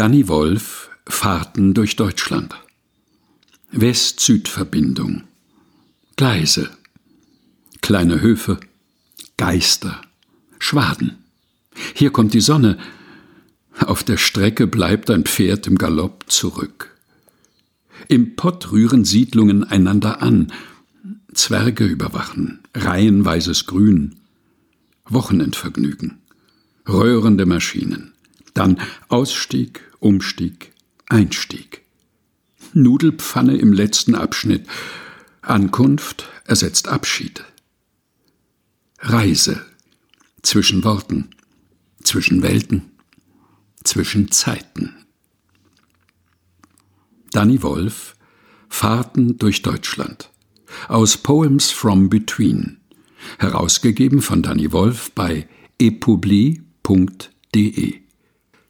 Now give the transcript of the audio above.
Danny Wolf Fahrten durch Deutschland. West-Süd-Verbindung. Gleise. Kleine Höfe. Geister. Schwaden. Hier kommt die Sonne. Auf der Strecke bleibt ein Pferd im Galopp zurück. Im Pott rühren Siedlungen einander an. Zwerge überwachen, reihenweises Grün. Wochenendvergnügen. Röhrende Maschinen. Dann Ausstieg, Umstieg, Einstieg. Nudelpfanne im letzten Abschnitt. Ankunft ersetzt Abschied. Reise zwischen Worten, zwischen Welten, zwischen Zeiten. Danny Wolf Fahrten durch Deutschland aus Poems from Between, herausgegeben von Danny Wolf bei epubli.de.